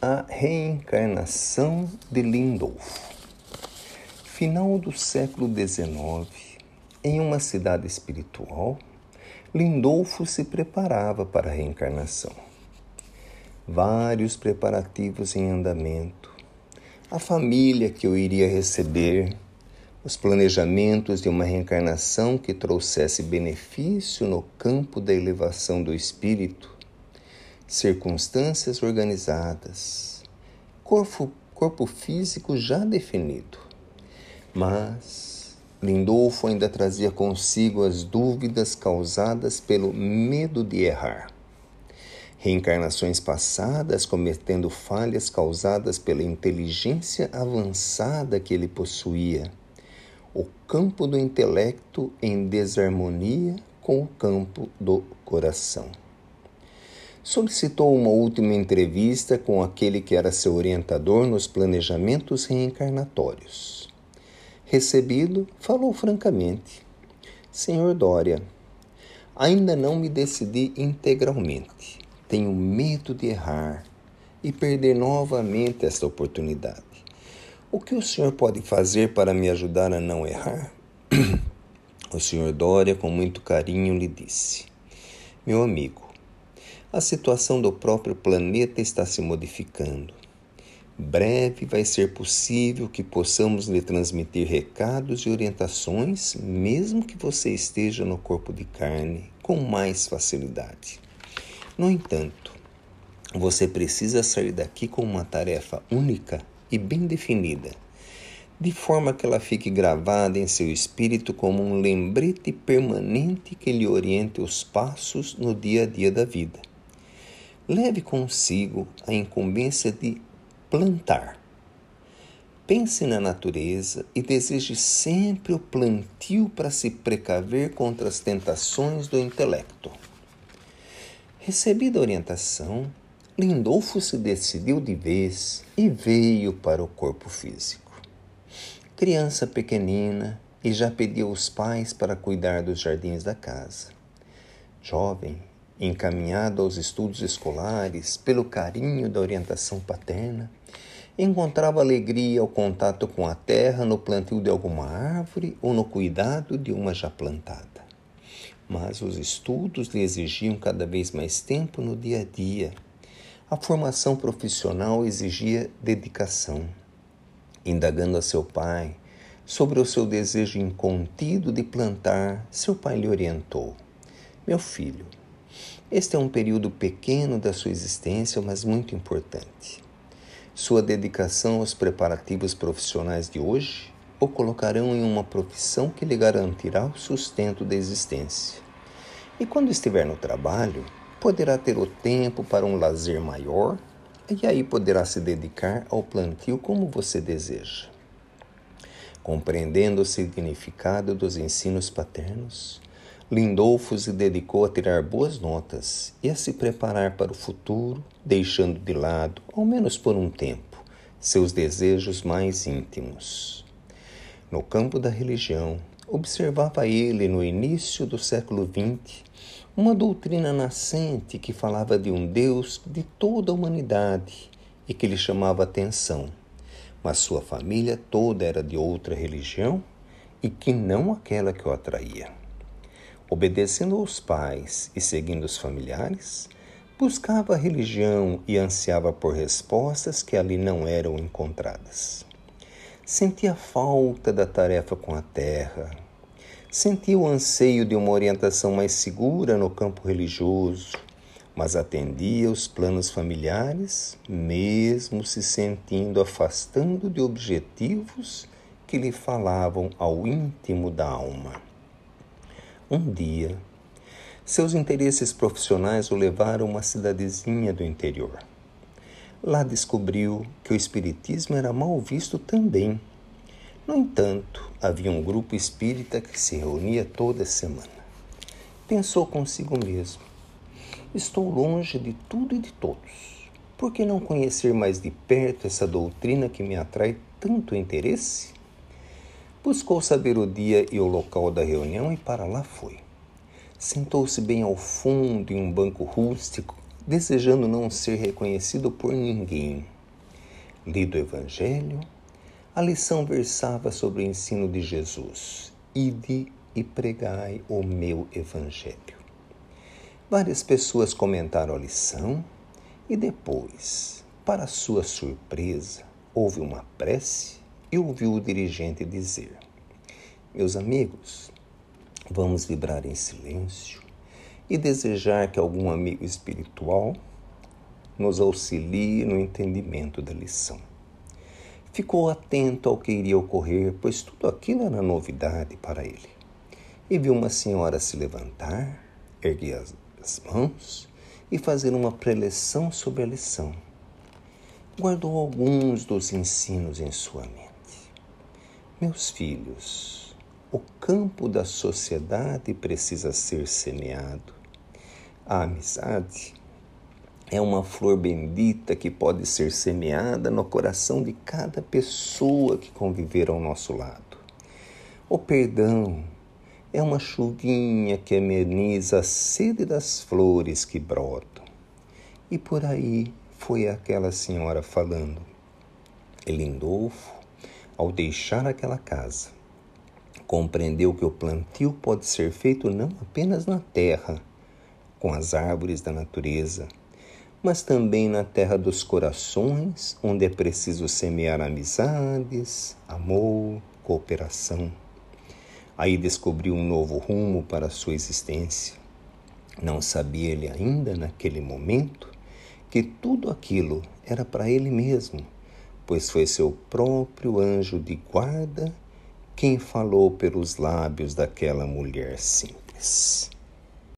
A reencarnação de Lindolfo. Final do século XIX, em uma cidade espiritual, Lindolfo se preparava para a reencarnação. Vários preparativos em andamento, a família que eu iria receber, os planejamentos de uma reencarnação que trouxesse benefício no campo da elevação do espírito, circunstâncias organizadas, corpo, corpo físico já definido. Mas Lindolfo ainda trazia consigo as dúvidas causadas pelo medo de errar. Reencarnações passadas cometendo falhas causadas pela inteligência avançada que ele possuía. O campo do intelecto em desarmonia com o campo do coração solicitou uma última entrevista com aquele que era seu orientador nos planejamentos reencarnatórios. Recebido, falou francamente: Senhor Dória, ainda não me decidi integralmente. Tenho medo de errar e perder novamente esta oportunidade. O que o senhor pode fazer para me ajudar a não errar? o senhor Dória, com muito carinho, lhe disse: Meu amigo, a situação do próprio planeta está se modificando. Breve vai ser possível que possamos lhe transmitir recados e orientações, mesmo que você esteja no corpo de carne, com mais facilidade. No entanto, você precisa sair daqui com uma tarefa única e bem definida, de forma que ela fique gravada em seu espírito como um lembrete permanente que lhe oriente os passos no dia a dia da vida. Leve consigo a incumbência de plantar. Pense na natureza e deseje sempre o plantio para se precaver contra as tentações do intelecto. Recebida a orientação, Lindolfo se decidiu de vez e veio para o corpo físico. Criança pequenina e já pedia aos pais para cuidar dos jardins da casa. Jovem, encaminhado aos estudos escolares pelo carinho da orientação paterna, encontrava alegria ao contato com a terra no plantio de alguma árvore ou no cuidado de uma já plantada. Mas os estudos lhe exigiam cada vez mais tempo no dia a dia. A formação profissional exigia dedicação. Indagando a seu pai sobre o seu desejo incontido de plantar, seu pai lhe orientou: Meu filho, este é um período pequeno da sua existência, mas muito importante. Sua dedicação aos preparativos profissionais de hoje o colocarão em uma profissão que lhe garantirá o sustento da existência. E quando estiver no trabalho, poderá ter o tempo para um lazer maior e aí poderá se dedicar ao plantio como você deseja. Compreendendo o significado dos ensinos paternos, Lindolfo se dedicou a tirar boas notas e a se preparar para o futuro, deixando de lado, ao menos por um tempo, seus desejos mais íntimos. No campo da religião, observava ele no início do século XX uma doutrina nascente que falava de um Deus de toda a humanidade e que lhe chamava atenção, mas sua família toda era de outra religião e que não aquela que o atraía obedecendo aos pais e seguindo os familiares, buscava a religião e ansiava por respostas que ali não eram encontradas. Sentia falta da tarefa com a terra, sentia o anseio de uma orientação mais segura no campo religioso, mas atendia os planos familiares, mesmo se sentindo afastando de objetivos que lhe falavam ao íntimo da alma. Um dia, seus interesses profissionais o levaram a uma cidadezinha do interior. Lá descobriu que o espiritismo era mal visto também. No entanto, havia um grupo espírita que se reunia toda semana. Pensou consigo mesmo: estou longe de tudo e de todos. Por que não conhecer mais de perto essa doutrina que me atrai tanto interesse? Buscou saber o dia e o local da reunião e para lá foi. Sentou-se bem ao fundo em um banco rústico desejando não ser reconhecido por ninguém. Lido o Evangelho, a lição versava sobre o ensino de Jesus: Ide e pregai o meu Evangelho. Várias pessoas comentaram a lição e depois, para sua surpresa, houve uma prece e ouviu o dirigente dizer: Meus amigos, vamos vibrar em silêncio e desejar que algum amigo espiritual nos auxilie no entendimento da lição. Ficou atento ao que iria ocorrer, pois tudo aquilo era novidade para ele. E viu uma senhora se levantar, erguer as, as mãos e fazer uma preleção sobre a lição. Guardou alguns dos ensinos em sua mente. Meus filhos, o campo da sociedade precisa ser semeado a amizade é uma flor bendita que pode ser semeada no coração de cada pessoa que conviver ao nosso lado. O perdão é uma chuvinha que ameniza a sede das flores que brotam. E por aí foi aquela senhora falando. Lindolfo, ao deixar aquela casa, compreendeu que o plantio pode ser feito não apenas na terra, com as árvores da natureza, mas também na terra dos corações, onde é preciso semear amizades, amor, cooperação. Aí descobriu um novo rumo para a sua existência. Não sabia ele ainda, naquele momento, que tudo aquilo era para ele mesmo, pois foi seu próprio anjo de guarda quem falou pelos lábios daquela mulher simples.